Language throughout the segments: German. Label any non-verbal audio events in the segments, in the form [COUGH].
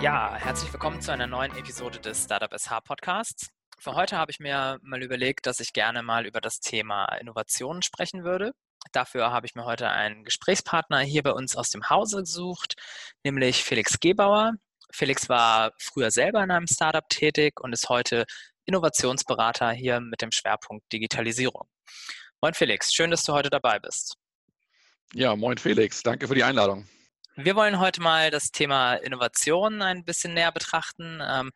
Ja, herzlich willkommen zu einer neuen Episode des Startup SH Podcasts. Für heute habe ich mir mal überlegt, dass ich gerne mal über das Thema Innovationen sprechen würde. Dafür habe ich mir heute einen Gesprächspartner hier bei uns aus dem Hause gesucht, nämlich Felix Gebauer. Felix war früher selber in einem Startup tätig und ist heute Innovationsberater hier mit dem Schwerpunkt Digitalisierung. Moin Felix, schön, dass du heute dabei bist. Ja, moin Felix, danke für die Einladung. Wir wollen heute mal das Thema Innovation ein bisschen näher betrachten. Ähm,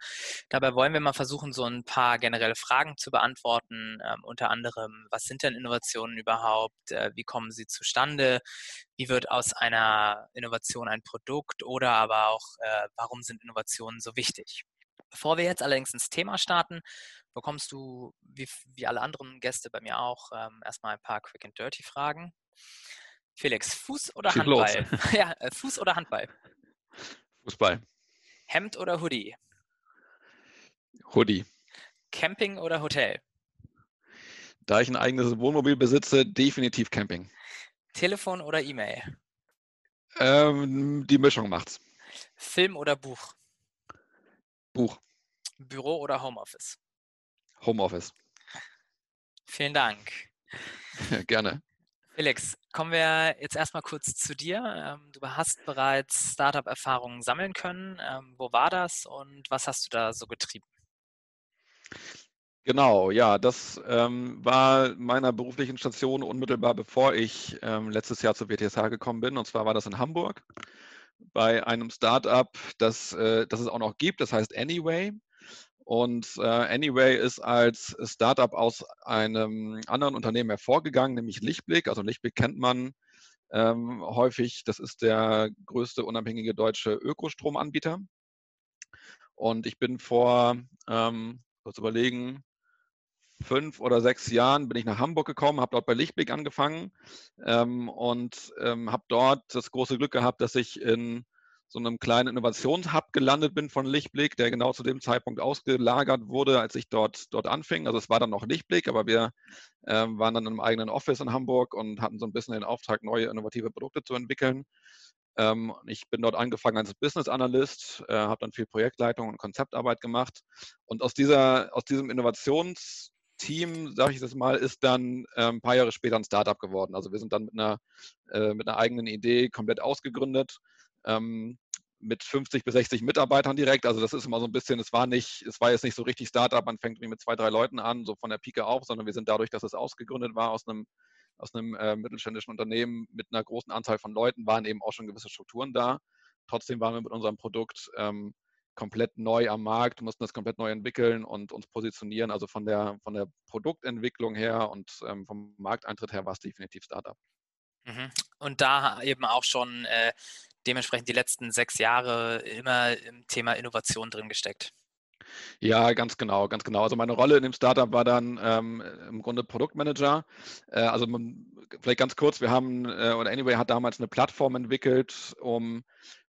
dabei wollen wir mal versuchen, so ein paar generelle Fragen zu beantworten. Ähm, unter anderem, was sind denn Innovationen überhaupt? Äh, wie kommen sie zustande? Wie wird aus einer Innovation ein Produkt? Oder aber auch, äh, warum sind Innovationen so wichtig? Bevor wir jetzt allerdings ins Thema starten, bekommst du, wie, wie alle anderen Gäste bei mir auch, ähm, erstmal ein paar Quick and Dirty Fragen. Felix, Fuß oder Schieß Handball? [LAUGHS] ja, äh, Fuß oder Handball? Fußball. Hemd oder Hoodie? Hoodie. Camping oder Hotel? Da ich ein eigenes Wohnmobil besitze, definitiv Camping. Telefon oder E-Mail? Ähm, die Mischung macht's. Film oder Buch? Buch. Büro oder Homeoffice? Homeoffice. Vielen Dank. [LAUGHS] Gerne. Felix, kommen wir jetzt erstmal kurz zu dir. Ähm, du hast bereits Startup-Erfahrungen sammeln können. Ähm, wo war das und was hast du da so getrieben? Genau, ja, das ähm, war meiner beruflichen Station unmittelbar bevor ich ähm, letztes Jahr zur WTSH gekommen bin. Und zwar war das in Hamburg bei einem Startup, das, äh, das es auch noch gibt. Das heißt Anyway. Und äh, Anyway ist als Startup aus einem anderen Unternehmen hervorgegangen, nämlich Lichtblick. Also Lichtblick kennt man ähm, häufig. Das ist der größte unabhängige deutsche Ökostromanbieter. Und ich bin vor, ähm, kurz überlegen, fünf oder sechs Jahren bin ich nach Hamburg gekommen, habe dort bei Lichtblick angefangen ähm, und ähm, habe dort das große Glück gehabt, dass ich in so einem kleinen Innovationshub gelandet bin von Lichtblick, der genau zu dem Zeitpunkt ausgelagert wurde, als ich dort, dort anfing. Also es war dann noch Lichtblick, aber wir ähm, waren dann einem eigenen Office in Hamburg und hatten so ein bisschen den Auftrag, neue innovative Produkte zu entwickeln. Ähm, ich bin dort angefangen als Business Analyst, äh, habe dann viel Projektleitung und Konzeptarbeit gemacht. Und aus, dieser, aus diesem Innovationsteam, sage ich das mal, ist dann äh, ein paar Jahre später ein Startup geworden. Also wir sind dann mit einer, äh, mit einer eigenen Idee komplett ausgegründet ähm, mit 50 bis 60 Mitarbeitern direkt. Also das ist immer so ein bisschen, es war nicht, es war jetzt nicht so richtig Startup, man fängt mit zwei, drei Leuten an, so von der Pike auf, sondern wir sind dadurch, dass es ausgegründet war aus einem, aus einem äh, mittelständischen Unternehmen mit einer großen Anzahl von Leuten, waren eben auch schon gewisse Strukturen da. Trotzdem waren wir mit unserem Produkt ähm, komplett neu am Markt, mussten das komplett neu entwickeln und uns positionieren. Also von der, von der Produktentwicklung her und ähm, vom Markteintritt her war es definitiv Startup. Mhm. Und da eben auch schon äh, dementsprechend die letzten sechs Jahre immer im Thema Innovation drin gesteckt. Ja, ganz genau, ganz genau. Also meine Rolle in dem Startup war dann ähm, im Grunde Produktmanager. Äh, also vielleicht ganz kurz, wir haben, äh, oder Anyway hat damals eine Plattform entwickelt, um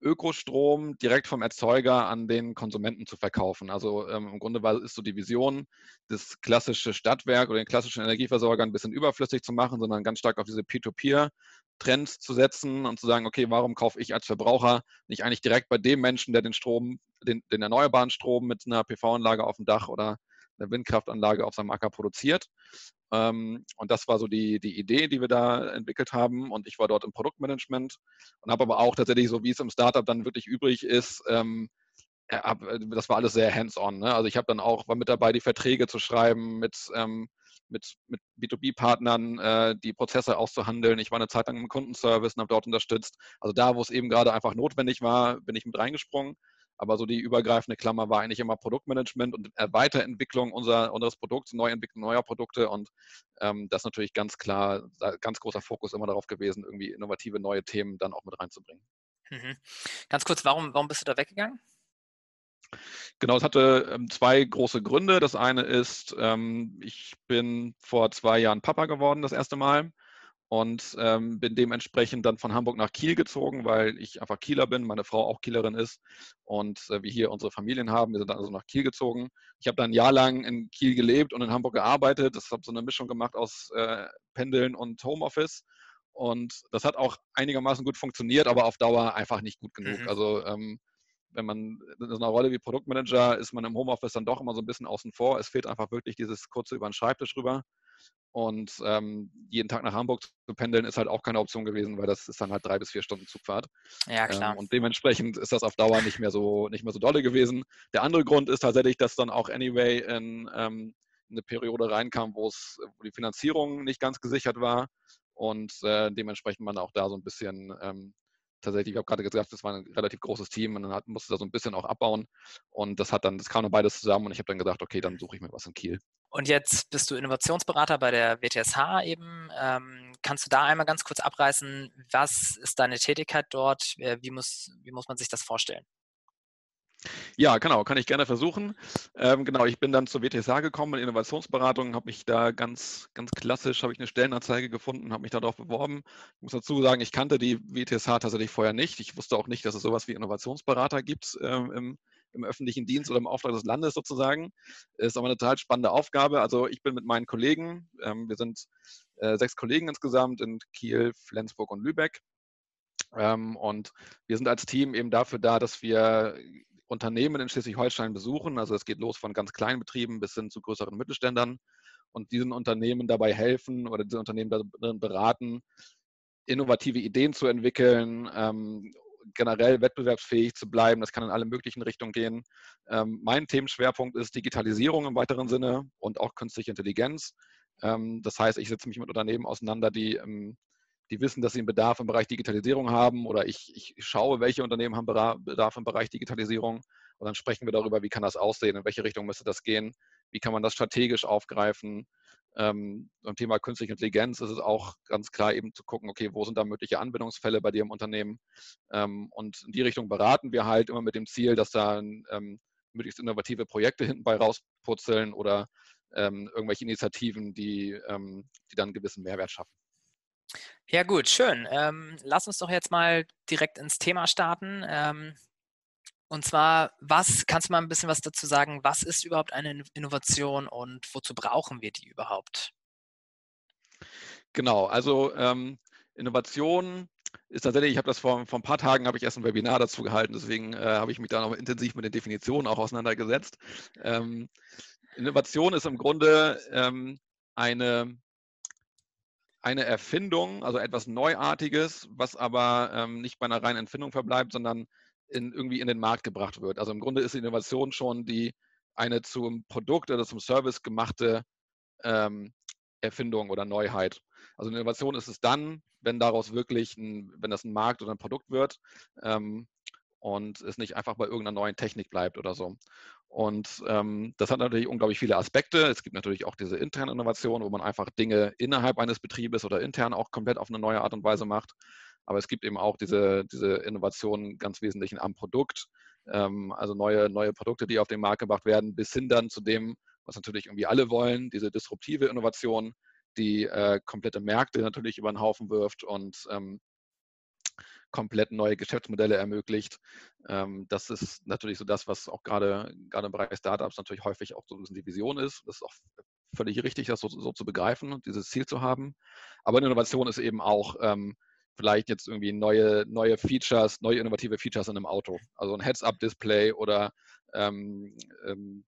Ökostrom direkt vom Erzeuger an den Konsumenten zu verkaufen. Also ähm, im Grunde ist so die Vision, das klassische Stadtwerk oder den klassischen Energieversorger ein bisschen überflüssig zu machen, sondern ganz stark auf diese Peer-to-Peer-Trends zu setzen und zu sagen, okay, warum kaufe ich als Verbraucher nicht eigentlich direkt bei dem Menschen, der den Strom, den, den erneuerbaren Strom mit einer PV-Anlage auf dem Dach oder einer Windkraftanlage auf seinem Acker produziert. Ähm, und das war so die, die Idee, die wir da entwickelt haben. Und ich war dort im Produktmanagement und habe aber auch tatsächlich, so wie es im Startup dann wirklich übrig ist, ähm, hab, äh, das war alles sehr hands-on. Ne? Also ich habe dann auch, war mit dabei, die Verträge zu schreiben, mit, ähm, mit, mit B2B-Partnern äh, die Prozesse auszuhandeln. Ich war eine Zeit lang im Kundenservice und habe dort unterstützt. Also da, wo es eben gerade einfach notwendig war, bin ich mit reingesprungen. Aber so die übergreifende Klammer war eigentlich immer Produktmanagement und Weiterentwicklung unser, unseres Produkts, Neuentwicklung neuer Produkte. Und ähm, das ist natürlich ganz klar, ganz großer Fokus immer darauf gewesen, irgendwie innovative neue Themen dann auch mit reinzubringen. Mhm. Ganz kurz, warum, warum bist du da weggegangen? Genau, es hatte ähm, zwei große Gründe. Das eine ist, ähm, ich bin vor zwei Jahren Papa geworden, das erste Mal und ähm, bin dementsprechend dann von Hamburg nach Kiel gezogen, weil ich einfach Kieler bin, meine Frau auch Kielerin ist und äh, wir hier unsere Familien haben. Wir sind also nach Kiel gezogen. Ich habe dann ein Jahr lang in Kiel gelebt und in Hamburg gearbeitet. Das habe so eine Mischung gemacht aus äh, Pendeln und Homeoffice. Und das hat auch einigermaßen gut funktioniert, aber auf Dauer einfach nicht gut genug. Mhm. Also ähm, wenn man in so einer Rolle wie Produktmanager ist man im Homeoffice dann doch immer so ein bisschen außen vor. Es fehlt einfach wirklich dieses kurze über den Schreibtisch rüber. Und ähm, jeden Tag nach Hamburg zu pendeln ist halt auch keine Option gewesen, weil das ist dann halt drei bis vier Stunden Zugfahrt. Ja, klar. Ähm, und dementsprechend ist das auf Dauer nicht mehr so nicht mehr so dolle gewesen. Der andere Grund ist tatsächlich, dass dann auch anyway in ähm, eine Periode reinkam, wo es wo die Finanzierung nicht ganz gesichert war und äh, dementsprechend man auch da so ein bisschen ähm, tatsächlich, ich habe gerade gesagt, das war ein relativ großes Team und dann hat, musste da so ein bisschen auch abbauen und das hat dann, das kam dann beides zusammen und ich habe dann gesagt, okay, dann suche ich mir was in Kiel. Und jetzt bist du Innovationsberater bei der WTSH eben. Ähm, kannst du da einmal ganz kurz abreißen, was ist deine Tätigkeit dort? Äh, wie muss, wie muss man sich das vorstellen? Ja, genau, kann ich gerne versuchen. Ähm, genau, ich bin dann zur WTSH gekommen in Innovationsberatung, habe mich da ganz, ganz klassisch, habe ich eine Stellenanzeige gefunden, habe mich darauf beworben. Ich muss dazu sagen, ich kannte die WTSH tatsächlich vorher nicht. Ich wusste auch nicht, dass es sowas wie Innovationsberater gibt ähm, im, im öffentlichen Dienst oder im Auftrag des Landes sozusagen. Ist aber eine total spannende Aufgabe. Also ich bin mit meinen Kollegen, ähm, wir sind äh, sechs Kollegen insgesamt in Kiel, Flensburg und Lübeck. Ähm, und wir sind als Team eben dafür da, dass wir Unternehmen in Schleswig-Holstein besuchen. Also es geht los von ganz kleinen Betrieben bis hin zu größeren Mittelständern und diesen Unternehmen dabei helfen oder diese Unternehmen darin beraten, innovative Ideen zu entwickeln, ähm, generell wettbewerbsfähig zu bleiben. Das kann in alle möglichen Richtungen gehen. Ähm, mein Themenschwerpunkt ist Digitalisierung im weiteren Sinne und auch künstliche Intelligenz. Ähm, das heißt, ich setze mich mit Unternehmen auseinander, die im die wissen, dass sie einen Bedarf im Bereich Digitalisierung haben oder ich, ich schaue, welche Unternehmen haben Bedarf im Bereich Digitalisierung und dann sprechen wir darüber, wie kann das aussehen, in welche Richtung müsste das gehen, wie kann man das strategisch aufgreifen. Ähm, beim Thema künstliche Intelligenz ist es auch ganz klar eben zu gucken, okay, wo sind da mögliche Anwendungsfälle bei dir im Unternehmen ähm, und in die Richtung beraten wir halt immer mit dem Ziel, dass da ähm, möglichst innovative Projekte hinten bei rausputzeln oder ähm, irgendwelche Initiativen, die, ähm, die dann einen gewissen Mehrwert schaffen. Ja gut, schön. Ähm, lass uns doch jetzt mal direkt ins Thema starten. Ähm, und zwar, was, kannst du mal ein bisschen was dazu sagen, was ist überhaupt eine Innovation und wozu brauchen wir die überhaupt? Genau, also ähm, Innovation ist tatsächlich, ich habe das vor, vor ein paar Tagen, habe ich erst ein Webinar dazu gehalten, deswegen äh, habe ich mich da noch intensiv mit den Definitionen auch auseinandergesetzt. Ähm, Innovation ist im Grunde ähm, eine eine Erfindung, also etwas Neuartiges, was aber ähm, nicht bei einer reinen Empfindung verbleibt, sondern in, irgendwie in den Markt gebracht wird. Also im Grunde ist die Innovation schon die eine zum Produkt oder zum Service gemachte ähm, Erfindung oder Neuheit. Also eine Innovation ist es dann, wenn daraus wirklich, ein, wenn das ein Markt oder ein Produkt wird ähm, und es nicht einfach bei irgendeiner neuen Technik bleibt oder so. Und ähm, das hat natürlich unglaublich viele Aspekte. Es gibt natürlich auch diese interne Innovation, wo man einfach Dinge innerhalb eines Betriebes oder intern auch komplett auf eine neue Art und Weise macht. Aber es gibt eben auch diese, diese Innovationen ganz wesentlich am Produkt, ähm, also neue, neue Produkte, die auf den Markt gebracht werden, bis hin dann zu dem, was natürlich irgendwie alle wollen, diese disruptive Innovation, die äh, komplette Märkte natürlich über den Haufen wirft und ähm, komplett neue Geschäftsmodelle ermöglicht. Ähm, das ist natürlich so das, was auch gerade, im Bereich Startups natürlich häufig auch so ein bisschen die Vision ist. Das ist auch völlig richtig, das so, so zu begreifen und dieses Ziel zu haben. Aber Innovation ist eben auch ähm, vielleicht jetzt irgendwie neue, neue Features, neue innovative Features in einem Auto. Also ein Heads-Up-Display oder ähm, ähm,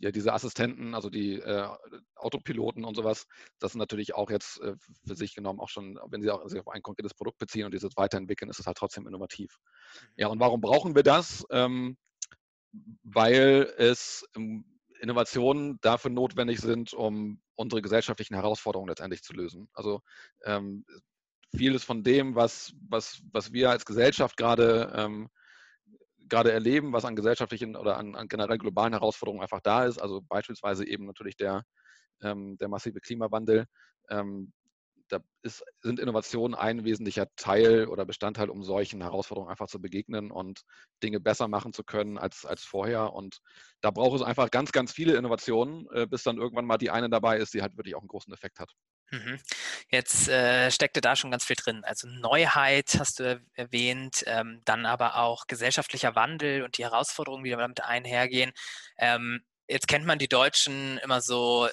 ja, diese Assistenten, also die äh, Autopiloten und sowas, das sind natürlich auch jetzt äh, für sich genommen auch schon, wenn sie auch sich auf ein konkretes Produkt beziehen und dieses weiterentwickeln, ist es halt trotzdem innovativ. Ja, mhm. und warum brauchen wir das? Ähm, weil es ähm, Innovationen dafür notwendig sind, um unsere gesellschaftlichen Herausforderungen letztendlich zu lösen. Also ähm, vieles von dem, was, was, was wir als Gesellschaft gerade ähm, gerade erleben, was an gesellschaftlichen oder an, an, generell globalen Herausforderungen einfach da ist. Also beispielsweise eben natürlich der, ähm, der massive Klimawandel. Ähm, da ist, sind Innovationen ein wesentlicher Teil oder Bestandteil, um solchen Herausforderungen einfach zu begegnen und Dinge besser machen zu können als, als vorher. Und da braucht es einfach ganz, ganz viele Innovationen, äh, bis dann irgendwann mal die eine dabei ist, die halt wirklich auch einen großen Effekt hat. Mhm. Jetzt äh, steckte da schon ganz viel drin. Also Neuheit hast du erwähnt, ähm, dann aber auch gesellschaftlicher Wandel und die Herausforderungen, die damit einhergehen. Ähm, jetzt kennt man die Deutschen immer so,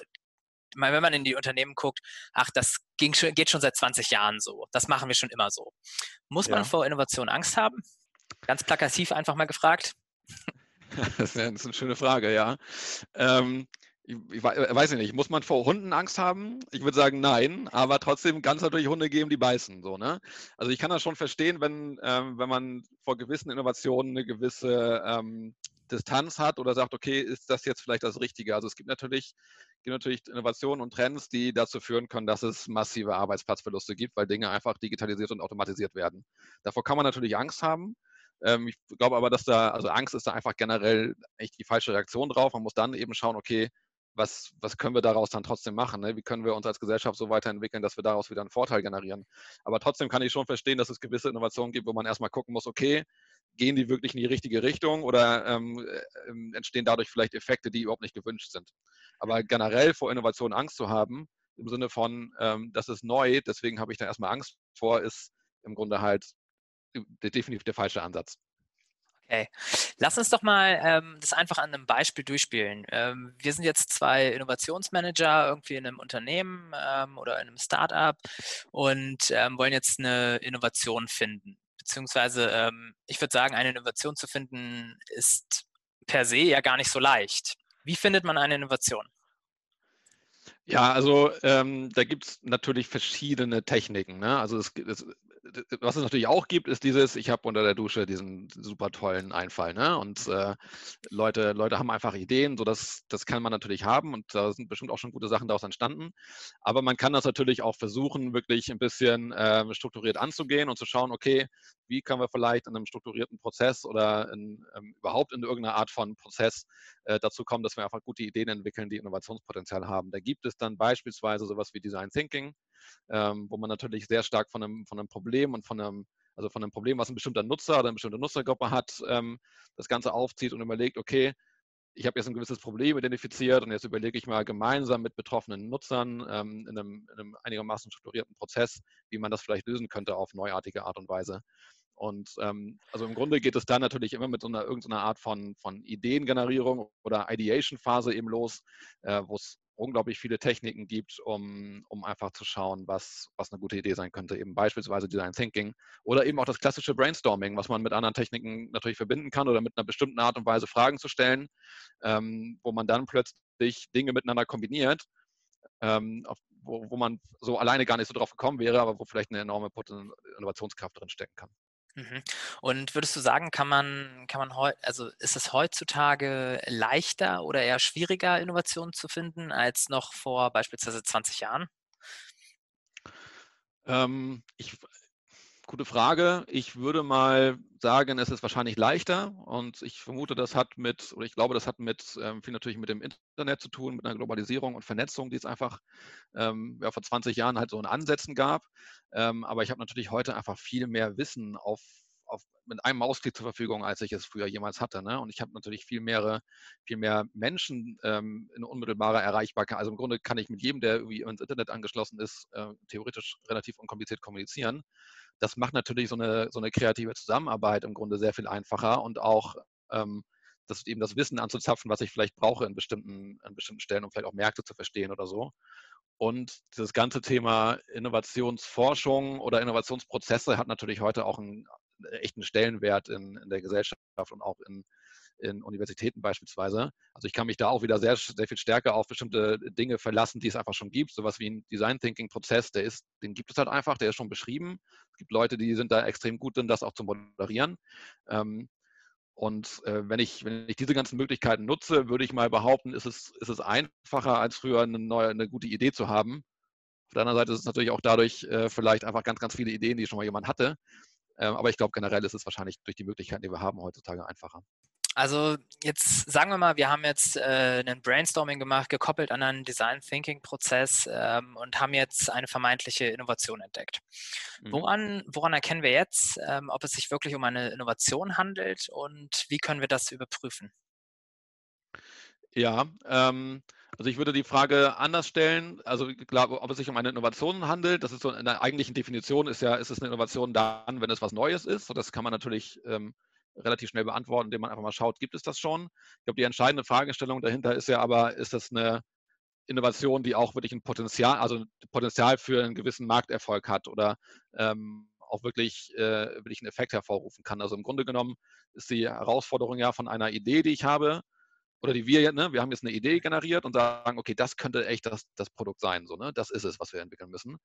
wenn man in die Unternehmen guckt, ach, das ging schon, geht schon seit 20 Jahren so. Das machen wir schon immer so. Muss man vor Innovation Angst haben? Ganz plakativ einfach mal gefragt. [LAUGHS] Das ist eine schöne Frage, ja. Ähm, ich, ich, weiß nicht, muss man vor Hunden Angst haben? Ich würde sagen, nein, aber trotzdem kann es natürlich Hunde geben, die beißen. So, ne? Also ich kann das schon verstehen, wenn, ähm, wenn man vor gewissen Innovationen eine gewisse ähm, Distanz hat oder sagt, okay, ist das jetzt vielleicht das Richtige? Also es gibt natürlich, gibt natürlich Innovationen und Trends, die dazu führen können, dass es massive Arbeitsplatzverluste gibt, weil Dinge einfach digitalisiert und automatisiert werden. Davor kann man natürlich Angst haben. Ähm, ich glaube aber, dass da, also Angst ist da einfach generell echt die falsche Reaktion drauf. Man muss dann eben schauen, okay, was, was können wir daraus dann trotzdem machen? Ne? Wie können wir uns als Gesellschaft so weiterentwickeln, dass wir daraus wieder einen Vorteil generieren? Aber trotzdem kann ich schon verstehen, dass es gewisse Innovationen gibt, wo man erstmal gucken muss, okay, gehen die wirklich in die richtige Richtung oder ähm, äh, entstehen dadurch vielleicht Effekte, die überhaupt nicht gewünscht sind? Aber generell vor Innovation Angst zu haben, im Sinne von, ähm, das ist neu, deswegen habe ich da erstmal Angst vor, ist im Grunde halt definitiv der falsche Ansatz. Okay, lass uns doch mal ähm, das einfach an einem Beispiel durchspielen. Ähm, wir sind jetzt zwei Innovationsmanager irgendwie in einem Unternehmen ähm, oder in einem Startup und ähm, wollen jetzt eine Innovation finden. Beziehungsweise, ähm, ich würde sagen, eine Innovation zu finden ist per se ja gar nicht so leicht. Wie findet man eine Innovation? Ja, also ähm, da gibt es natürlich verschiedene Techniken. Ne? Also es, es, was es natürlich auch gibt, ist dieses, ich habe unter der Dusche diesen super tollen Einfall. Ne? Und äh, Leute, Leute haben einfach Ideen, so das, das kann man natürlich haben und da sind bestimmt auch schon gute Sachen daraus entstanden. Aber man kann das natürlich auch versuchen, wirklich ein bisschen äh, strukturiert anzugehen und zu schauen, okay, wie können wir vielleicht in einem strukturierten Prozess oder in, ähm, überhaupt in irgendeiner Art von Prozess äh, dazu kommen, dass wir einfach gute Ideen entwickeln, die Innovationspotenzial haben. Da gibt es dann beispielsweise sowas wie Design Thinking ähm, wo man natürlich sehr stark von einem, von einem Problem und von einem, also von einem Problem, was ein bestimmter Nutzer oder eine bestimmte Nutzergruppe hat, ähm, das Ganze aufzieht und überlegt, okay, ich habe jetzt ein gewisses Problem identifiziert und jetzt überlege ich mal gemeinsam mit betroffenen Nutzern ähm, in, einem, in, einem, einigermaßen strukturierten Prozess, wie man das vielleicht lösen könnte auf neuartige Art und Weise. Und ähm, also im Grunde geht es dann natürlich immer mit so einer irgendeiner Art von, von Ideengenerierung oder Ideation-Phase eben los, äh, wo es unglaublich viele Techniken gibt, um, um einfach zu schauen, was, was eine gute Idee sein könnte. Eben beispielsweise Design Thinking oder eben auch das klassische Brainstorming, was man mit anderen Techniken natürlich verbinden kann oder mit einer bestimmten Art und Weise Fragen zu stellen, ähm, wo man dann plötzlich Dinge miteinander kombiniert, ähm, wo, wo man so alleine gar nicht so drauf gekommen wäre, aber wo vielleicht eine enorme Innovationskraft drin stecken kann. Mhm. Und würdest du sagen, kann man, kann man heu also ist es heutzutage leichter oder eher schwieriger, Innovationen zu finden, als noch vor beispielsweise 20 Jahren? Ähm, ich, gute Frage. Ich würde mal sagen, es ist wahrscheinlich leichter und ich vermute, das hat mit, oder ich glaube, das hat mit ähm, viel natürlich mit dem Internet zu tun, mit einer Globalisierung und Vernetzung, die es einfach ähm, ja, vor 20 Jahren halt so in Ansätzen gab. Ähm, aber ich habe natürlich heute einfach viel mehr Wissen auf, auf, mit einem Mausklick zur Verfügung, als ich es früher jemals hatte. Ne? Und ich habe natürlich viel mehr, viel mehr Menschen ähm, in unmittelbarer Erreichbarkeit. Also im Grunde kann ich mit jedem, der irgendwie ins Internet angeschlossen ist, äh, theoretisch relativ unkompliziert kommunizieren. Das macht natürlich so eine, so eine kreative Zusammenarbeit im Grunde sehr viel einfacher und auch ähm, das eben das Wissen anzuzapfen, was ich vielleicht brauche in bestimmten, an bestimmten Stellen, um vielleicht auch Märkte zu verstehen oder so. Und dieses ganze Thema Innovationsforschung oder Innovationsprozesse hat natürlich heute auch einen echten Stellenwert in, in der Gesellschaft und auch in, in Universitäten beispielsweise. Also ich kann mich da auch wieder sehr, sehr viel stärker auf bestimmte Dinge verlassen, die es einfach schon gibt. Sowas wie ein Design Thinking Prozess, der ist, den gibt es halt einfach, der ist schon beschrieben. Es gibt Leute, die sind da extrem gut drin, das auch zu moderieren. Ähm, und äh, wenn, ich, wenn ich diese ganzen Möglichkeiten nutze, würde ich mal behaupten, ist es, ist es einfacher, als früher eine, neue, eine gute Idee zu haben. Auf der anderen Seite ist es natürlich auch dadurch äh, vielleicht einfach ganz, ganz viele Ideen, die schon mal jemand hatte. Ähm, aber ich glaube, generell ist es wahrscheinlich durch die Möglichkeiten, die wir haben, heutzutage einfacher. Also jetzt sagen wir mal, wir haben jetzt äh, einen Brainstorming gemacht, gekoppelt an einen Design Thinking Prozess ähm, und haben jetzt eine vermeintliche Innovation entdeckt. Mhm. Woran, woran erkennen wir jetzt, ähm, ob es sich wirklich um eine Innovation handelt und wie können wir das überprüfen? Ja, ähm, also ich würde die Frage anders stellen. Also ich glaube, ob es sich um eine Innovation handelt, das ist so in der eigentlichen Definition ist ja, ist es eine Innovation dann, wenn es was Neues ist. Und das kann man natürlich ähm, relativ schnell beantworten, indem man einfach mal schaut, gibt es das schon? Ich glaube, die entscheidende Fragestellung dahinter ist ja aber, ist das eine Innovation, die auch wirklich ein Potenzial, also Potenzial für einen gewissen Markterfolg hat oder ähm, auch wirklich, äh, wirklich einen Effekt hervorrufen kann. Also im Grunde genommen ist die Herausforderung ja von einer Idee, die ich habe, oder die wir, ne, wir haben jetzt eine Idee generiert und sagen, okay, das könnte echt das, das Produkt sein, so, ne? das ist es, was wir entwickeln müssen.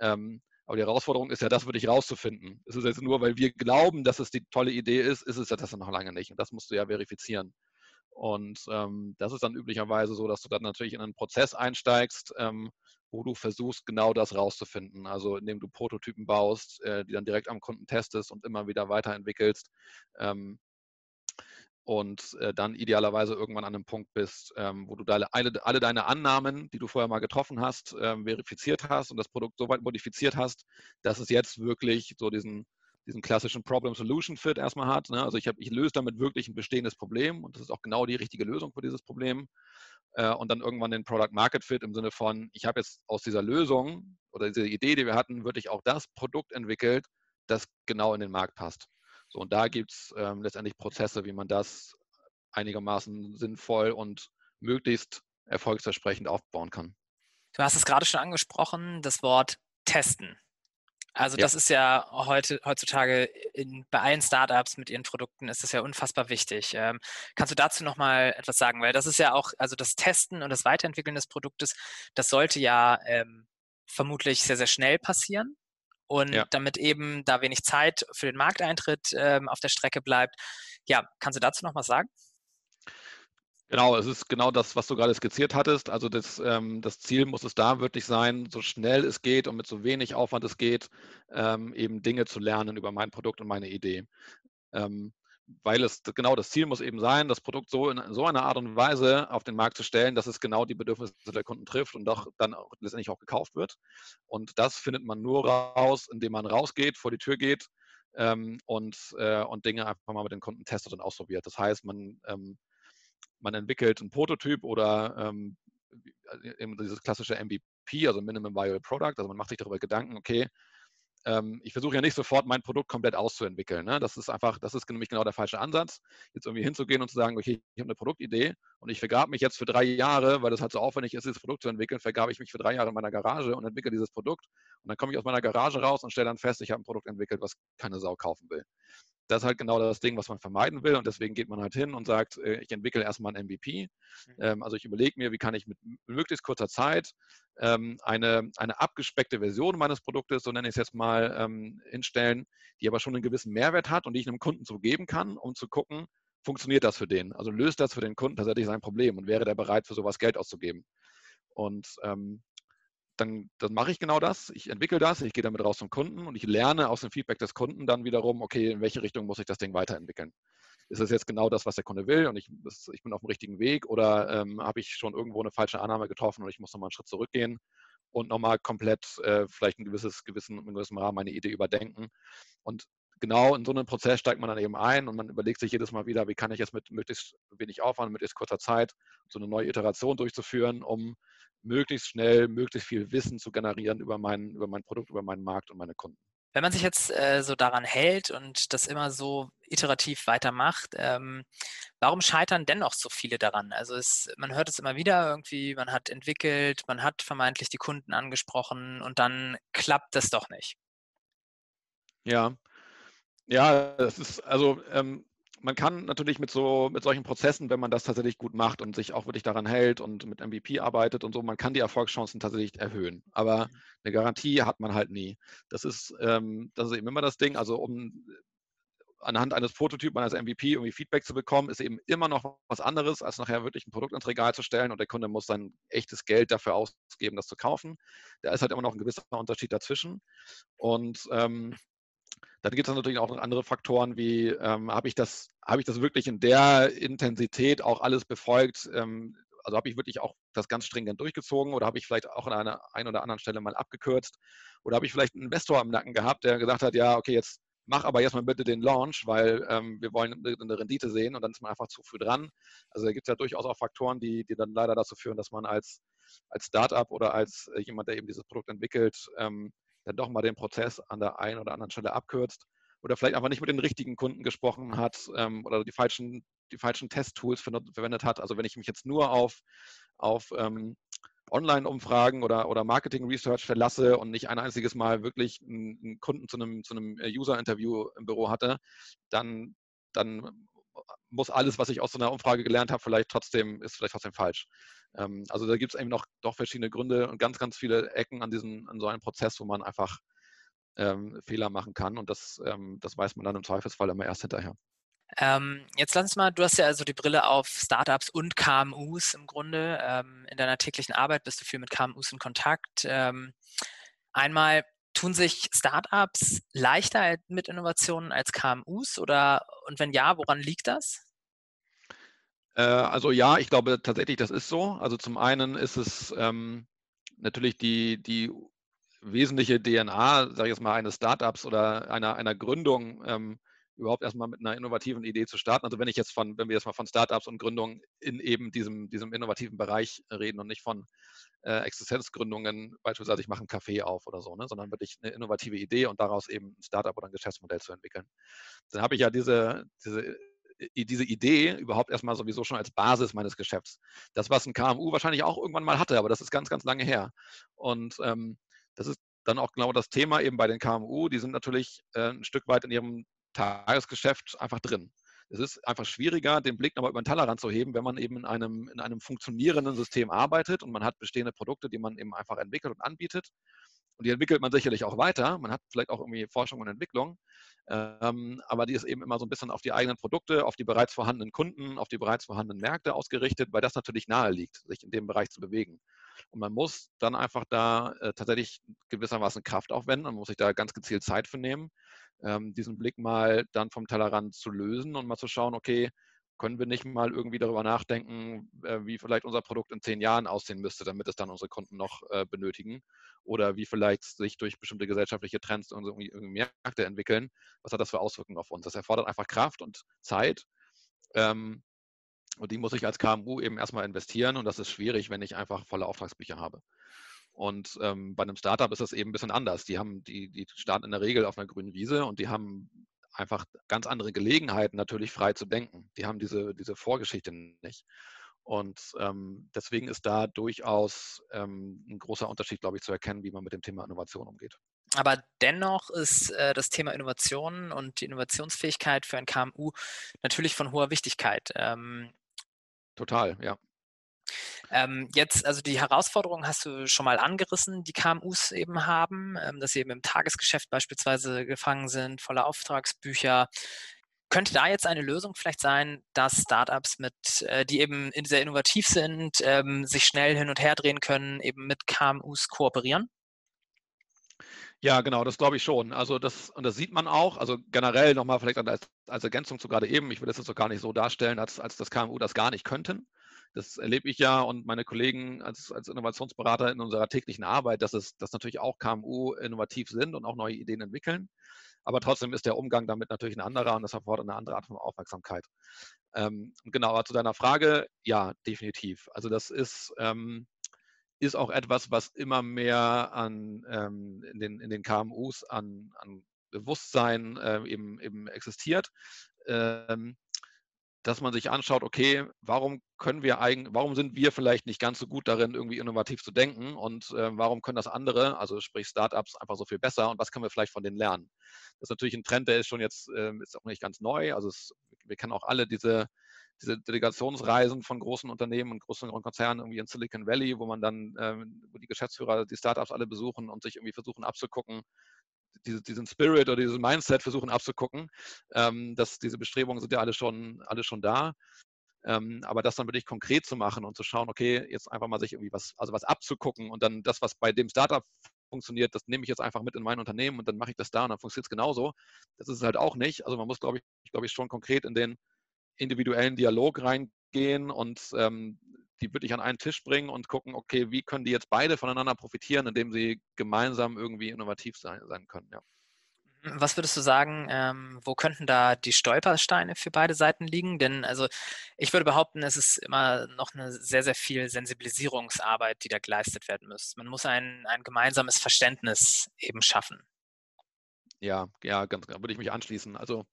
Ähm, aber die Herausforderung ist ja, das wirklich rauszufinden. Es ist jetzt nur, weil wir glauben, dass es die tolle Idee ist, ist es ja das noch lange nicht. Und das musst du ja verifizieren. Und ähm, das ist dann üblicherweise so, dass du dann natürlich in einen Prozess einsteigst, ähm, wo du versuchst, genau das rauszufinden. Also indem du Prototypen baust, äh, die dann direkt am Kunden testest und immer wieder weiterentwickelst. Ähm, und äh, dann idealerweise irgendwann an einem Punkt bist, ähm, wo du alle, alle, deine Annahmen, die du vorher mal getroffen hast, ähm, verifiziert hast und das Produkt so weit modifiziert hast, dass es jetzt wirklich so diesen, diesen klassischen Problem-Solution-Fit erstmal hat. Ne? Also ich, hab, ich löse damit wirklich ein bestehendes Problem und das ist auch genau die richtige Lösung für dieses Problem. Äh, und dann irgendwann den Product-Market-Fit im Sinne von, ich habe jetzt aus dieser Lösung oder dieser Idee, die wir hatten, wirklich auch das Produkt entwickelt, das genau in den Markt passt. So, und da gibt es ähm, letztendlich Prozesse, wie man das einigermaßen sinnvoll und möglichst erfolgsversprechend aufbauen kann. Du hast es gerade schon angesprochen, das Wort testen. Also ja. das ist ja heute, heutzutage in, bei allen Startups mit ihren Produkten ist das ja unfassbar wichtig. Ähm, kannst du dazu nochmal etwas sagen? Weil das ist ja auch, also das Testen und das Weiterentwickeln des Produktes, das sollte ja ähm, vermutlich sehr, sehr schnell passieren. Und ja. damit eben da wenig Zeit für den Markteintritt ähm, auf der Strecke bleibt. Ja, kannst du dazu noch was sagen? Genau, es ist genau das, was du gerade skizziert hattest. Also das, ähm, das Ziel muss es da wirklich sein, so schnell es geht und mit so wenig Aufwand es geht, ähm, eben Dinge zu lernen über mein Produkt und meine Idee. Ähm, weil es genau das Ziel muss eben sein, das Produkt so in so einer Art und Weise auf den Markt zu stellen, dass es genau die Bedürfnisse der Kunden trifft und doch dann auch letztendlich auch gekauft wird. Und das findet man nur raus, indem man rausgeht, vor die Tür geht ähm, und, äh, und Dinge einfach mal mit den Kunden testet und ausprobiert. Das heißt, man, ähm, man entwickelt einen Prototyp oder ähm, eben dieses klassische MVP, also Minimum Viable Product. Also man macht sich darüber Gedanken, okay, ähm, ich versuche ja nicht sofort mein Produkt komplett auszuentwickeln. Ne? Das ist einfach, das ist nämlich genau der falsche Ansatz, jetzt irgendwie hinzugehen und zu sagen, okay, ich habe eine Produktidee und ich vergabe mich jetzt für drei Jahre, weil das halt so aufwendig ist, dieses Produkt zu entwickeln, vergabe ich mich für drei Jahre in meiner Garage und entwickle dieses Produkt und dann komme ich aus meiner Garage raus und stelle dann fest, ich habe ein Produkt entwickelt, was keine Sau kaufen will das ist halt genau das Ding, was man vermeiden will. Und deswegen geht man halt hin und sagt, äh, ich entwickle erstmal ein MVP. Mhm. Ähm, also ich überlege mir, wie kann ich mit möglichst kurzer Zeit ähm, eine, eine abgespeckte Version meines Produktes, so nenne ich es jetzt mal, ähm, hinstellen, die aber schon einen gewissen Mehrwert hat und die ich einem Kunden so geben kann, um zu gucken, funktioniert das für den? Also löst das für den Kunden tatsächlich sein Problem und wäre der bereit, für sowas Geld auszugeben? Und ähm, dann, dann mache ich genau das. Ich entwickle das, ich gehe damit raus zum Kunden und ich lerne aus dem Feedback des Kunden dann wiederum, okay, in welche Richtung muss ich das Ding weiterentwickeln? Ist das jetzt genau das, was der Kunde will und ich, ich bin auf dem richtigen Weg oder ähm, habe ich schon irgendwo eine falsche Annahme getroffen und ich muss nochmal einen Schritt zurückgehen und nochmal komplett äh, vielleicht ein gewisses, gewissen, in gewissem Rahmen meine Idee überdenken. Und genau in so einen Prozess steigt man dann eben ein und man überlegt sich jedes Mal wieder, wie kann ich jetzt mit möglichst wenig Aufwand, möglichst kurzer Zeit so eine neue Iteration durchzuführen, um möglichst schnell, möglichst viel Wissen zu generieren über mein, über mein Produkt, über meinen Markt und meine Kunden. Wenn man sich jetzt äh, so daran hält und das immer so iterativ weitermacht, ähm, warum scheitern dennoch so viele daran? Also es, man hört es immer wieder irgendwie, man hat entwickelt, man hat vermeintlich die Kunden angesprochen und dann klappt es doch nicht. Ja, ja, es ist also ähm, man kann natürlich mit so mit solchen Prozessen, wenn man das tatsächlich gut macht und sich auch wirklich daran hält und mit MVP arbeitet und so, man kann die Erfolgschancen tatsächlich erhöhen. Aber mhm. eine Garantie hat man halt nie. Das ist, ähm, das ist eben immer das Ding. Also um anhand eines Prototypen, eines MVP irgendwie Feedback zu bekommen, ist eben immer noch was anderes, als nachher wirklich ein Produkt ins Regal zu stellen und der Kunde muss dann echtes Geld dafür ausgeben, das zu kaufen. Da ist halt immer noch ein gewisser Unterschied dazwischen. Und ähm, dann gibt es natürlich auch noch andere Faktoren wie, ähm, habe ich, das, hab ich das wirklich in der Intensität auch alles befolgt? Ähm, also habe ich wirklich auch das ganz stringent durchgezogen oder habe ich vielleicht auch an einer ein oder anderen Stelle mal abgekürzt? Oder habe ich vielleicht einen Investor im Nacken gehabt, der gesagt hat, ja, okay, jetzt mach aber jetzt mal bitte den Launch, weil ähm, wir wollen eine Rendite sehen und dann ist man einfach zu früh dran. Also da gibt es ja durchaus auch Faktoren, die, die dann leider dazu führen, dass man als, als Startup oder als äh, jemand, der eben dieses Produkt entwickelt, ähm, dann doch mal den Prozess an der einen oder anderen Stelle abkürzt oder vielleicht einfach nicht mit den richtigen Kunden gesprochen hat ähm, oder die falschen, die falschen Testtools verwendet hat. Also wenn ich mich jetzt nur auf, auf, ähm, Online-Umfragen oder, oder Marketing-Research verlasse und nicht ein einziges Mal wirklich einen, Kunden zu einem, zu einem äh, User-Interview im Büro hatte, dann, dann muss alles, was ich aus so einer Umfrage gelernt habe, vielleicht trotzdem, ist vielleicht trotzdem falsch. Ähm, also da gibt es eben noch doch verschiedene Gründe und ganz, ganz viele Ecken an, diesen, an so einem Prozess, wo man einfach ähm, Fehler machen kann und das, ähm, das weiß man dann im Zweifelsfall immer erst hinterher. Ähm, jetzt lass uns mal, du hast ja also die Brille auf Startups und KMUs im Grunde. Ähm, in deiner täglichen Arbeit bist du viel mit KMUs in Kontakt. Ähm, einmal, tun sich Startups leichter mit Innovationen als KMUs oder und wenn ja, woran liegt das? Äh, also ja, ich glaube tatsächlich, das ist so. Also zum einen ist es ähm, natürlich die, die wesentliche DNA, sage ich jetzt mal, eines Startups oder einer, einer Gründung, ähm, überhaupt erstmal mit einer innovativen Idee zu starten. Also wenn ich jetzt von, wenn wir jetzt mal von Startups und Gründungen in eben diesem, diesem innovativen Bereich reden und nicht von äh, Existenzgründungen, beispielsweise ich mache einen Café auf oder so, ne, sondern wirklich eine innovative Idee und daraus eben ein Startup oder ein Geschäftsmodell zu entwickeln. Dann habe ich ja diese, diese diese Idee überhaupt erstmal sowieso schon als Basis meines Geschäfts. Das, was ein KMU wahrscheinlich auch irgendwann mal hatte, aber das ist ganz, ganz lange her. Und ähm, das ist dann auch genau das Thema eben bei den KMU. Die sind natürlich äh, ein Stück weit in ihrem Tagesgeschäft einfach drin. Es ist einfach schwieriger, den Blick nochmal über den Tellerrand zu heben, wenn man eben in einem, in einem funktionierenden System arbeitet und man hat bestehende Produkte, die man eben einfach entwickelt und anbietet. Und die entwickelt man sicherlich auch weiter. Man hat vielleicht auch irgendwie Forschung und Entwicklung. Ähm, aber die ist eben immer so ein bisschen auf die eigenen Produkte, auf die bereits vorhandenen Kunden, auf die bereits vorhandenen Märkte ausgerichtet, weil das natürlich nahe liegt, sich in dem Bereich zu bewegen. Und man muss dann einfach da äh, tatsächlich gewissermaßen Kraft aufwenden und muss sich da ganz gezielt Zeit für nehmen ähm, diesen Blick mal dann vom Tellerrand zu lösen und mal zu schauen, okay, können wir nicht mal irgendwie darüber nachdenken, äh, wie vielleicht unser Produkt in zehn Jahren aussehen müsste, damit es dann unsere Kunden noch äh, benötigen? Oder wie vielleicht sich durch bestimmte gesellschaftliche Trends irgendwie, Märkte entwickeln? Was hat das für Auswirkungen auf uns? Das erfordert einfach Kraft und Zeit. Ähm, und die muss ich als KMU eben erstmal investieren und das ist schwierig, wenn ich einfach volle Auftragsbücher habe. Und ähm, bei einem Startup ist das eben ein bisschen anders. Die haben, die, die starten in der Regel auf einer grünen Wiese und die haben einfach ganz andere Gelegenheiten, natürlich frei zu denken. Die haben diese, diese Vorgeschichte nicht. Und ähm, deswegen ist da durchaus ähm, ein großer Unterschied, glaube ich, zu erkennen, wie man mit dem Thema Innovation umgeht. Aber dennoch ist äh, das Thema Innovation und die Innovationsfähigkeit für ein KMU natürlich von hoher Wichtigkeit. Ähm, Total, ja. Ähm, jetzt, also die Herausforderungen hast du schon mal angerissen, die KMUs eben haben, ähm, dass sie eben im Tagesgeschäft beispielsweise gefangen sind, voller Auftragsbücher. Könnte da jetzt eine Lösung vielleicht sein, dass Startups mit, äh, die eben sehr innovativ sind, ähm, sich schnell hin und her drehen können, eben mit KMUs kooperieren? Ja, genau, das glaube ich schon. Also das, und das sieht man auch, also generell nochmal vielleicht als, als Ergänzung zu gerade eben, ich will das jetzt auch gar nicht so darstellen, als, als das KMU das gar nicht könnten. Das erlebe ich ja und meine Kollegen als, als Innovationsberater in unserer täglichen Arbeit, dass es dass natürlich auch KMU innovativ sind und auch neue Ideen entwickeln. Aber trotzdem ist der Umgang damit natürlich ein anderer und das erfordert eine andere Art von Aufmerksamkeit. Ähm, genau, aber zu deiner Frage, ja, definitiv. Also das ist, ähm, ist auch etwas, was immer mehr an, ähm, in, den, in den KMUs an, an Bewusstsein äh, eben, eben existiert. Ähm, dass man sich anschaut, okay, warum können wir eigentlich, warum sind wir vielleicht nicht ganz so gut darin, irgendwie innovativ zu denken und äh, warum können das andere, also sprich Startups, einfach so viel besser und was können wir vielleicht von denen lernen? Das ist natürlich ein Trend, der ist schon jetzt, äh, ist auch nicht ganz neu. Also es, wir kennen auch alle diese, diese Delegationsreisen von großen Unternehmen und großen Konzernen irgendwie in Silicon Valley, wo man dann, ähm, wo die Geschäftsführer die Startups alle besuchen und sich irgendwie versuchen abzugucken, diese, diesen Spirit oder dieses Mindset versuchen abzugucken. Ähm, das, diese Bestrebungen sind ja alle schon, alle schon da. Ähm, aber das dann wirklich konkret zu machen und zu schauen, okay, jetzt einfach mal sich irgendwie was, also was abzugucken und dann das, was bei dem Startup funktioniert, das nehme ich jetzt einfach mit in mein Unternehmen und dann mache ich das da und dann funktioniert es genauso. Das ist es halt auch nicht. Also man muss, glaube ich, glaube ich, schon konkret in den individuellen Dialog reingehen und ähm, die wirklich an einen Tisch bringen und gucken, okay, wie können die jetzt beide voneinander profitieren, indem sie gemeinsam irgendwie innovativ sein, sein können. Ja. Mhm, was würdest du sagen, ähm, wo könnten da die Stolpersteine für beide Seiten liegen? Denn also ich würde behaupten, es ist immer noch eine sehr, sehr viel Sensibilisierungsarbeit, die da geleistet werden muss. Man muss ein, ein gemeinsames Verständnis eben schaffen. Ja, ja, ganz genau, würde ich mich anschließen. Also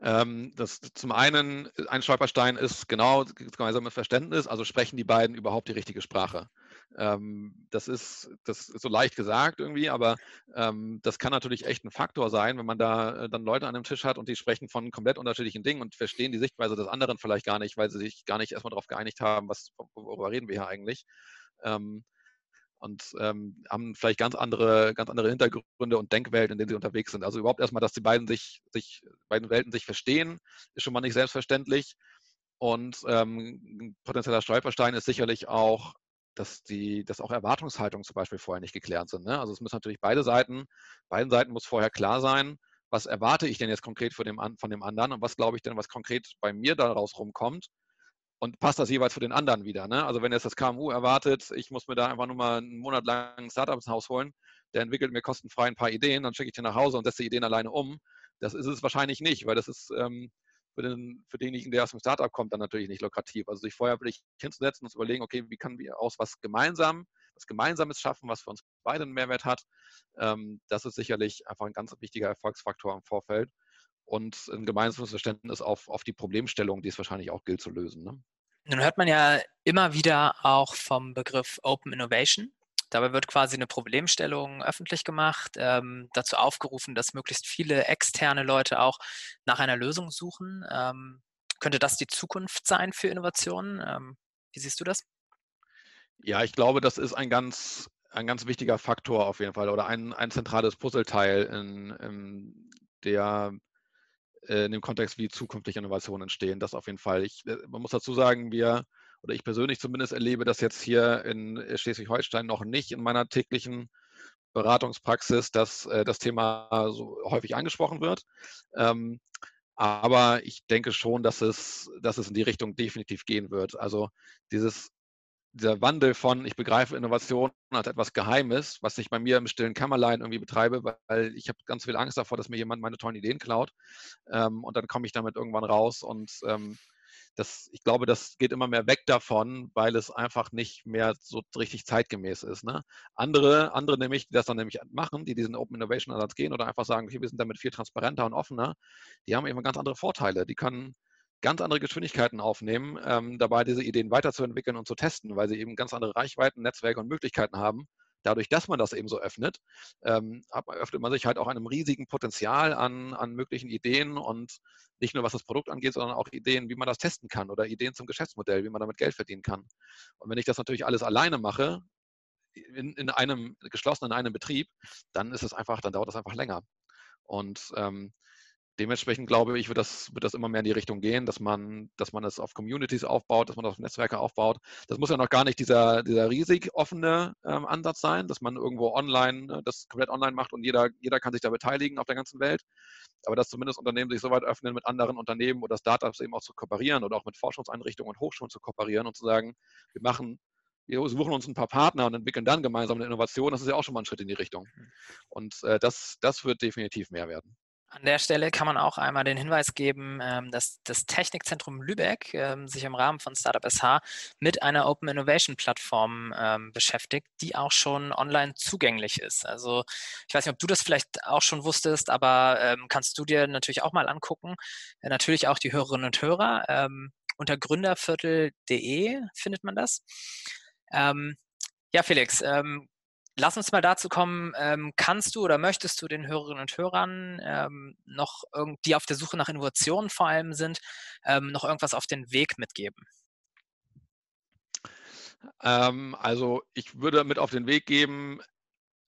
ähm, das zum einen, ein Stolperstein ist genau gemeinsames Verständnis, also sprechen die beiden überhaupt die richtige Sprache. Ähm, das, ist, das ist so leicht gesagt irgendwie, aber ähm, das kann natürlich echt ein Faktor sein, wenn man da äh, dann Leute an dem Tisch hat und die sprechen von komplett unterschiedlichen Dingen und verstehen die Sichtweise des anderen vielleicht gar nicht, weil sie sich gar nicht erstmal darauf geeinigt haben, was, worüber reden wir hier eigentlich. Ähm, und ähm, haben vielleicht ganz andere, ganz andere Hintergründe und Denkwelten, in denen sie unterwegs sind. Also überhaupt erstmal, dass die beiden sich, sich beiden Welten sich verstehen, ist schon mal nicht selbstverständlich. Und ähm, ein potenzieller Stolperstein ist sicherlich auch, dass die, dass auch Erwartungshaltungen zum Beispiel vorher nicht geklärt sind. Ne? Also es müssen natürlich beide Seiten, beiden Seiten muss vorher klar sein, was erwarte ich denn jetzt konkret von dem, von dem anderen und was glaube ich denn, was konkret bei mir daraus rumkommt und passt das jeweils für den anderen wieder. Ne? Also wenn jetzt das KMU erwartet, ich muss mir da einfach nur mal einen Monat lang ein Startup ins Haus holen, der entwickelt mir kostenfrei ein paar Ideen, dann schicke ich den nach Hause und setze die Ideen alleine um. Das ist es wahrscheinlich nicht, weil das ist ähm, für, den, für denjenigen, der aus dem Startup kommt, dann natürlich nicht lukrativ. Also sich vorher wirklich hinzusetzen und zu überlegen, okay, wie können wir aus was gemeinsam, was Gemeinsames schaffen, was für uns beide einen Mehrwert hat. Ähm, das ist sicherlich einfach ein ganz wichtiger Erfolgsfaktor im Vorfeld und ein gemeinsames Verständnis auf, auf die Problemstellung, die es wahrscheinlich auch gilt zu lösen. Ne? Nun hört man ja immer wieder auch vom Begriff Open Innovation. Dabei wird quasi eine Problemstellung öffentlich gemacht, ähm, dazu aufgerufen, dass möglichst viele externe Leute auch nach einer Lösung suchen. Ähm, könnte das die Zukunft sein für Innovationen? Ähm, wie siehst du das? Ja, ich glaube, das ist ein ganz, ein ganz wichtiger Faktor auf jeden Fall oder ein, ein zentrales Puzzleteil in, in der in dem Kontext, wie zukünftige Innovationen entstehen. Das auf jeden Fall. Ich, äh, man muss dazu sagen, wir oder ich persönlich zumindest erlebe das jetzt hier in Schleswig-Holstein noch nicht in meiner täglichen Beratungspraxis, dass äh, das Thema so häufig angesprochen wird. Ähm, aber ich denke schon, dass es, dass es in die Richtung definitiv gehen wird. Also dieses dieser Wandel von, ich begreife Innovation als etwas Geheimes, was ich bei mir im stillen Kämmerlein irgendwie betreibe, weil ich habe ganz viel Angst davor, dass mir jemand meine tollen Ideen klaut. Ähm, und dann komme ich damit irgendwann raus. Und ähm, das, ich glaube, das geht immer mehr weg davon, weil es einfach nicht mehr so richtig zeitgemäß ist. Ne? Andere, andere nämlich, die das dann nämlich machen, die diesen Open Innovation Ansatz gehen oder einfach sagen, okay, wir sind damit viel transparenter und offener, die haben eben ganz andere Vorteile. Die können ganz andere Geschwindigkeiten aufnehmen, ähm, dabei diese Ideen weiterzuentwickeln und zu testen, weil sie eben ganz andere Reichweiten, Netzwerke und Möglichkeiten haben. Dadurch, dass man das eben so öffnet, ähm, öffnet man sich halt auch einem riesigen Potenzial an, an möglichen Ideen und nicht nur was das Produkt angeht, sondern auch Ideen, wie man das testen kann oder Ideen zum Geschäftsmodell, wie man damit Geld verdienen kann. Und wenn ich das natürlich alles alleine mache, in, in einem geschlossenen, in einem Betrieb, dann ist es einfach, dann dauert das einfach länger. Und ähm, dementsprechend glaube ich, wird das, wird das immer mehr in die Richtung gehen, dass man, dass man es auf Communities aufbaut, dass man das auf Netzwerke aufbaut. Das muss ja noch gar nicht dieser, dieser riesig offene ähm, Ansatz sein, dass man irgendwo online äh, das komplett online macht und jeder, jeder kann sich da beteiligen auf der ganzen Welt. Aber dass zumindest Unternehmen sich so weit öffnen, mit anderen Unternehmen oder Startups eben auch zu kooperieren oder auch mit Forschungseinrichtungen und Hochschulen zu kooperieren und zu sagen, wir machen wir suchen uns ein paar Partner und entwickeln dann gemeinsam eine Innovation, das ist ja auch schon mal ein Schritt in die Richtung. Mhm. Und äh, das, das wird definitiv mehr werden. An der Stelle kann man auch einmal den Hinweis geben, ähm, dass das Technikzentrum Lübeck ähm, sich im Rahmen von Startup SH mit einer Open Innovation Plattform ähm, beschäftigt, die auch schon online zugänglich ist. Also ich weiß nicht, ob du das vielleicht auch schon wusstest, aber kannst du dir natürlich auch mal angucken. Äh, natürlich auch die Hörerinnen und Hörer. Unter gründerviertel.de findet man das. ja, Felix, Lass uns mal dazu kommen, ähm, kannst du oder möchtest du den Hörerinnen und Hörern ähm, noch, die auf der Suche nach Innovationen vor allem sind, ähm, noch irgendwas auf den Weg mitgeben? Ähm, also ich würde mit auf den Weg geben,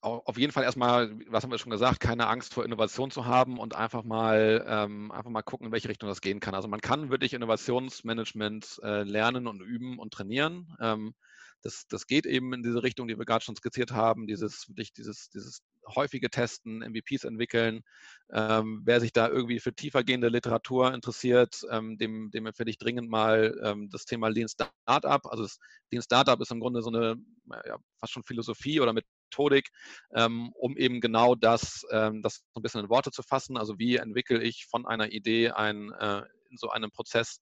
auf jeden Fall erstmal, was haben wir schon gesagt, keine Angst vor Innovation zu haben und einfach mal, ähm, einfach mal gucken, in welche Richtung das gehen kann. Also man kann wirklich Innovationsmanagement äh, lernen und üben und trainieren. Ähm, das, das geht eben in diese Richtung, die wir gerade schon skizziert haben, dieses, dieses, dieses häufige Testen, MVPs entwickeln. Ähm, wer sich da irgendwie für tiefergehende Literatur interessiert, ähm, dem, dem empfehle ich dringend mal ähm, das Thema Lean Startup. Also das Lean Startup ist im Grunde so eine ja, fast schon Philosophie oder Methodik, ähm, um eben genau das, ähm, das so ein bisschen in Worte zu fassen. Also wie entwickle ich von einer Idee ein, äh, in so einem Prozess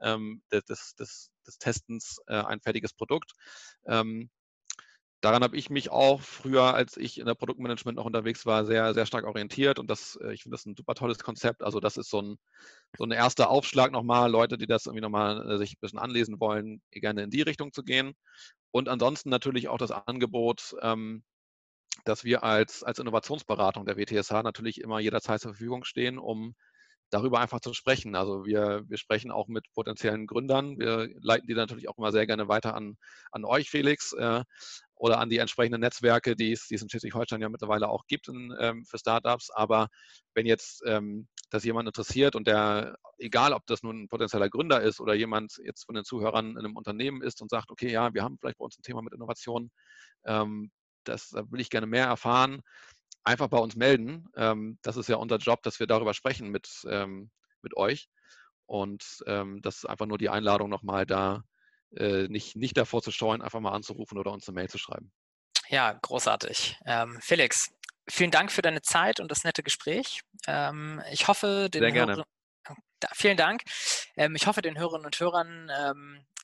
ähm, des, des, des Testens äh, ein fertiges Produkt. Ähm, daran habe ich mich auch früher, als ich in der Produktmanagement noch unterwegs war, sehr, sehr stark orientiert und das, äh, ich finde das ein super tolles Konzept. Also das ist so ein, so ein erster Aufschlag nochmal, Leute, die das irgendwie nochmal äh, sich ein bisschen anlesen wollen, gerne in die Richtung zu gehen. Und ansonsten natürlich auch das Angebot, ähm, dass wir als, als Innovationsberatung der WTSH natürlich immer jederzeit zur Verfügung stehen, um darüber einfach zu sprechen. Also wir, wir sprechen auch mit potenziellen Gründern. Wir leiten die natürlich auch immer sehr gerne weiter an, an euch, Felix, äh, oder an die entsprechenden Netzwerke, die es, die es in Schleswig-Holstein ja mittlerweile auch gibt in, ähm, für Startups. Aber wenn jetzt ähm, das jemand interessiert und der, egal ob das nun ein potenzieller Gründer ist oder jemand jetzt von den Zuhörern in einem Unternehmen ist und sagt, okay, ja, wir haben vielleicht bei uns ein Thema mit Innovation, ähm, das da will ich gerne mehr erfahren, einfach bei uns melden. Ähm, das ist ja unser Job, dass wir darüber sprechen mit, ähm, mit euch. Und ähm, das ist einfach nur die Einladung nochmal da, äh, nicht, nicht davor zu scheuen, einfach mal anzurufen oder uns eine Mail zu schreiben. Ja, großartig. Ähm, Felix, vielen Dank für deine Zeit und das nette Gespräch. Ähm, ich hoffe, den Sehr gerne. Hörern, vielen Dank. Ähm, ich hoffe, den Hörerinnen und Hörern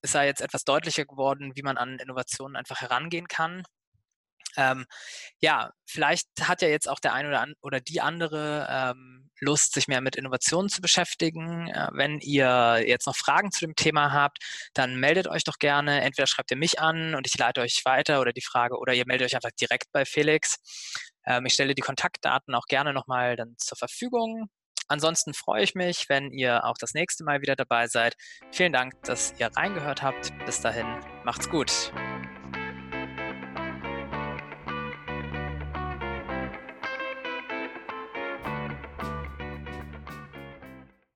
ist da jetzt etwas deutlicher geworden, wie man an Innovationen einfach herangehen kann. Ähm, ja, vielleicht hat ja jetzt auch der eine oder, an, oder die andere ähm, Lust, sich mehr mit Innovationen zu beschäftigen. Äh, wenn ihr jetzt noch Fragen zu dem Thema habt, dann meldet euch doch gerne. Entweder schreibt ihr mich an und ich leite euch weiter oder die Frage, oder ihr meldet euch einfach direkt bei Felix. Ähm, ich stelle die Kontaktdaten auch gerne nochmal dann zur Verfügung. Ansonsten freue ich mich, wenn ihr auch das nächste Mal wieder dabei seid. Vielen Dank, dass ihr reingehört habt. Bis dahin, macht's gut.